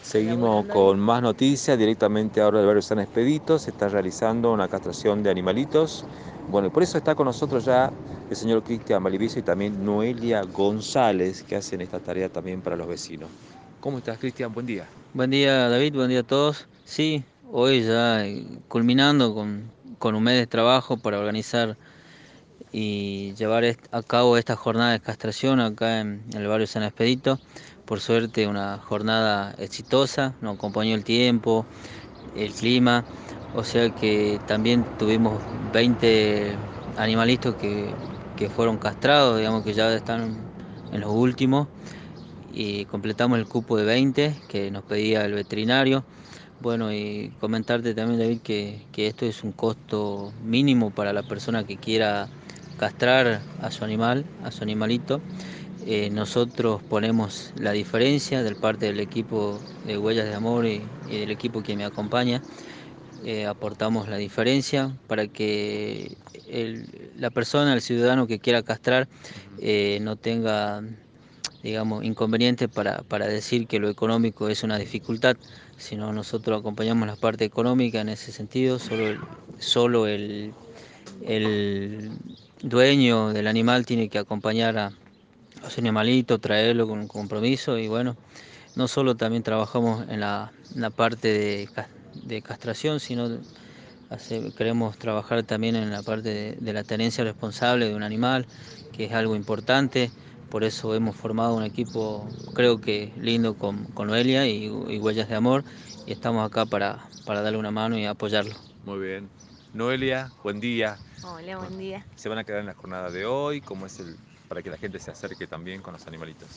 Seguimos con más noticias, directamente ahora del barrio San Expedito, se está realizando una castración de animalitos. Bueno, y por eso está con nosotros ya el señor Cristian Malivicio y también Noelia González, que hacen esta tarea también para los vecinos. ¿Cómo estás, Cristian? Buen día. Buen día, David, buen día a todos. Sí, hoy ya eh, culminando con, con un mes de trabajo para organizar y llevar a cabo esta jornada de castración acá en, el barrio San Expedito. Por suerte una jornada exitosa, nos acompañó el tiempo, el clima, o sea que también tuvimos 20 animalitos que, que fueron castrados, digamos que ya están en los últimos y completamos el cupo de 20 que nos pedía el veterinario. Bueno, y comentarte también, David, que, que, esto es un costo mínimo para la persona que quiera castrar a su animal, a su animalito. Eh, nosotros ponemos la diferencia del parte del equipo de Huellas de Amor y, del equipo que me acompaña. Eh, aportamos la diferencia para que la persona, el ciudadano que quiera castrar, eh, no tenga digamos, inconveniente para, para, decir que lo económico es una dificultad, sino nosotros acompañamos la parte económica en ese sentido, solo solo el, el dueño del animal tiene que acompañar a, su animalito, traerlo con un compromiso y bueno, no solo también trabajamos en la, parte de, castración, sino queremos trabajar también en la parte de, la tenencia responsable de un animal, que es algo importante. Por eso hemos formado un equipo, creo que lindo, con, con Noelia y, y Huellas de Amor, y estamos acá para, para darle una mano y apoyarlo. Muy bien. Noelia, buen día. Hola, buen día. ¿Se van a quedar en la jornada de hoy? ¿Cómo es el para que la gente se acerque también con los animalitos?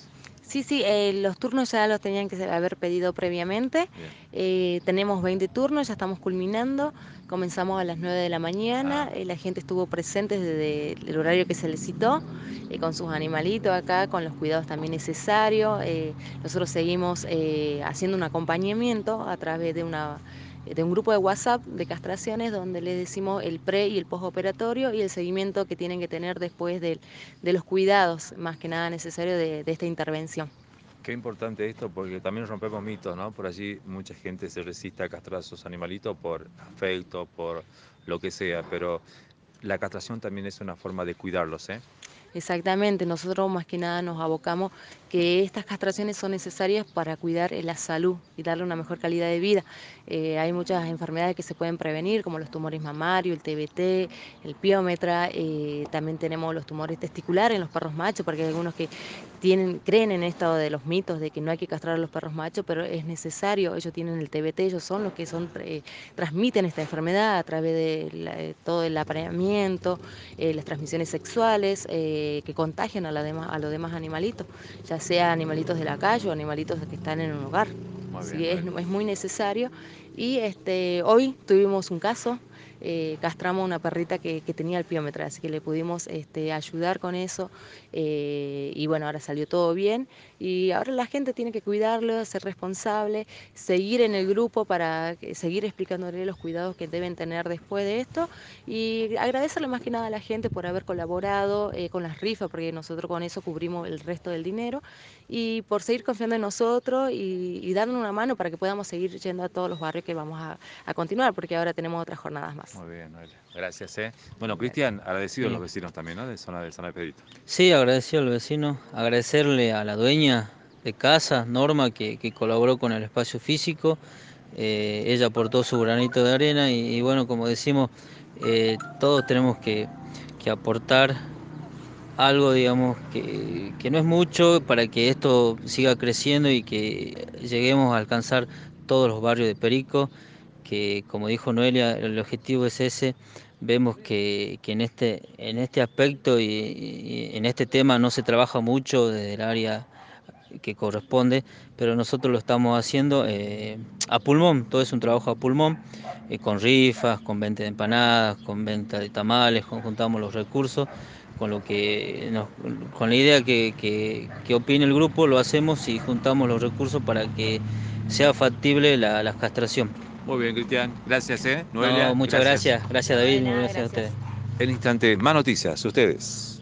Sí, sí, eh, los turnos ya los tenían que haber pedido previamente. Eh, tenemos 20 turnos, ya estamos culminando. Comenzamos a las 9 de la mañana. Ah. Eh, la gente estuvo presente desde el horario que se les citó, con sus animalitos acá, con los cuidados también necesarios. nosotros seguimos haciendo un acompañamiento a través de una de un grupo de WhatsApp de castraciones donde les decimos el pre y el postoperatorio y el seguimiento que tienen que tener después de, los cuidados, más que nada necesario de, esta intervención. Qué importante esto porque también rompemos mitos, ¿no? Por allí mucha gente se resiste a castrar a sus animalitos por afecto, por lo que sea, pero la castración también es una forma de cuidarlos, ¿eh? Exactamente, nosotros más que nada nos abocamos que estas castraciones son necesarias para cuidar la salud y darle una mejor calidad de vida. Eh, hay muchas enfermedades que se pueden prevenir, como los tumores mamarios, el TBT, el piómetra, eh, también tenemos los tumores testiculares en los perros machos, porque hay algunos que tienen, creen en esto de los mitos de que no hay que castrar a los perros machos, pero es necesario, ellos tienen el TBT, ellos son los que son, eh, transmiten esta enfermedad a través de, todo el apareamiento, las transmisiones sexuales que contagian a, a los demás animalitos, ya sea animalitos de la calle o animalitos que están en un hogar. sí, es, es, muy necesario. Y este, hoy tuvimos un caso eh, castramos una perrita que, tenía el piómetro, así que le pudimos este, ayudar con eso eh, y bueno, ahora salió todo bien y ahora la gente tiene que cuidarlo, ser responsable, seguir en el grupo para seguir explicándole los cuidados que deben tener después de esto y agradecerle más que nada a la gente por haber colaborado eh, con las rifas, porque nosotros con eso cubrimos el resto del dinero y por seguir confiando en nosotros y, y dándonos una mano para que podamos seguir yendo a todos los barrios que vamos a continuar, porque ahora tenemos otras jornadas más. Muy bien, Noelia. Gracias. ¿eh? Bueno, Cristian, agradecido a los vecinos también, ¿no? De zona del San Pedrito. Sí, agradecido a los vecinos. Agradecerle a la dueña de casa, Norma, que, colaboró con el espacio físico. Eh, ella aportó su granito de arena y, bueno, como decimos, eh, todos tenemos que, que, aportar algo, digamos, que, que no es mucho para que esto siga creciendo y que lleguemos a alcanzar todos los barrios de Perico que como dijo Noelia, el objetivo es ese. Vemos que, en, este, en este aspecto y, en este tema no se trabaja mucho desde el área que corresponde, pero nosotros lo estamos haciendo eh, a pulmón, todo es un trabajo a pulmón, eh, con rifas, con venta de empanadas, con venta de tamales, juntamos los recursos, con lo que con la idea que, que, opine el grupo lo hacemos y juntamos los recursos para que sea factible la, la castración. Muy bien, Cristian. Gracias, ¿eh? muchas gracias. Gracias, David. gracias a ustedes. En instante, más noticias, ustedes.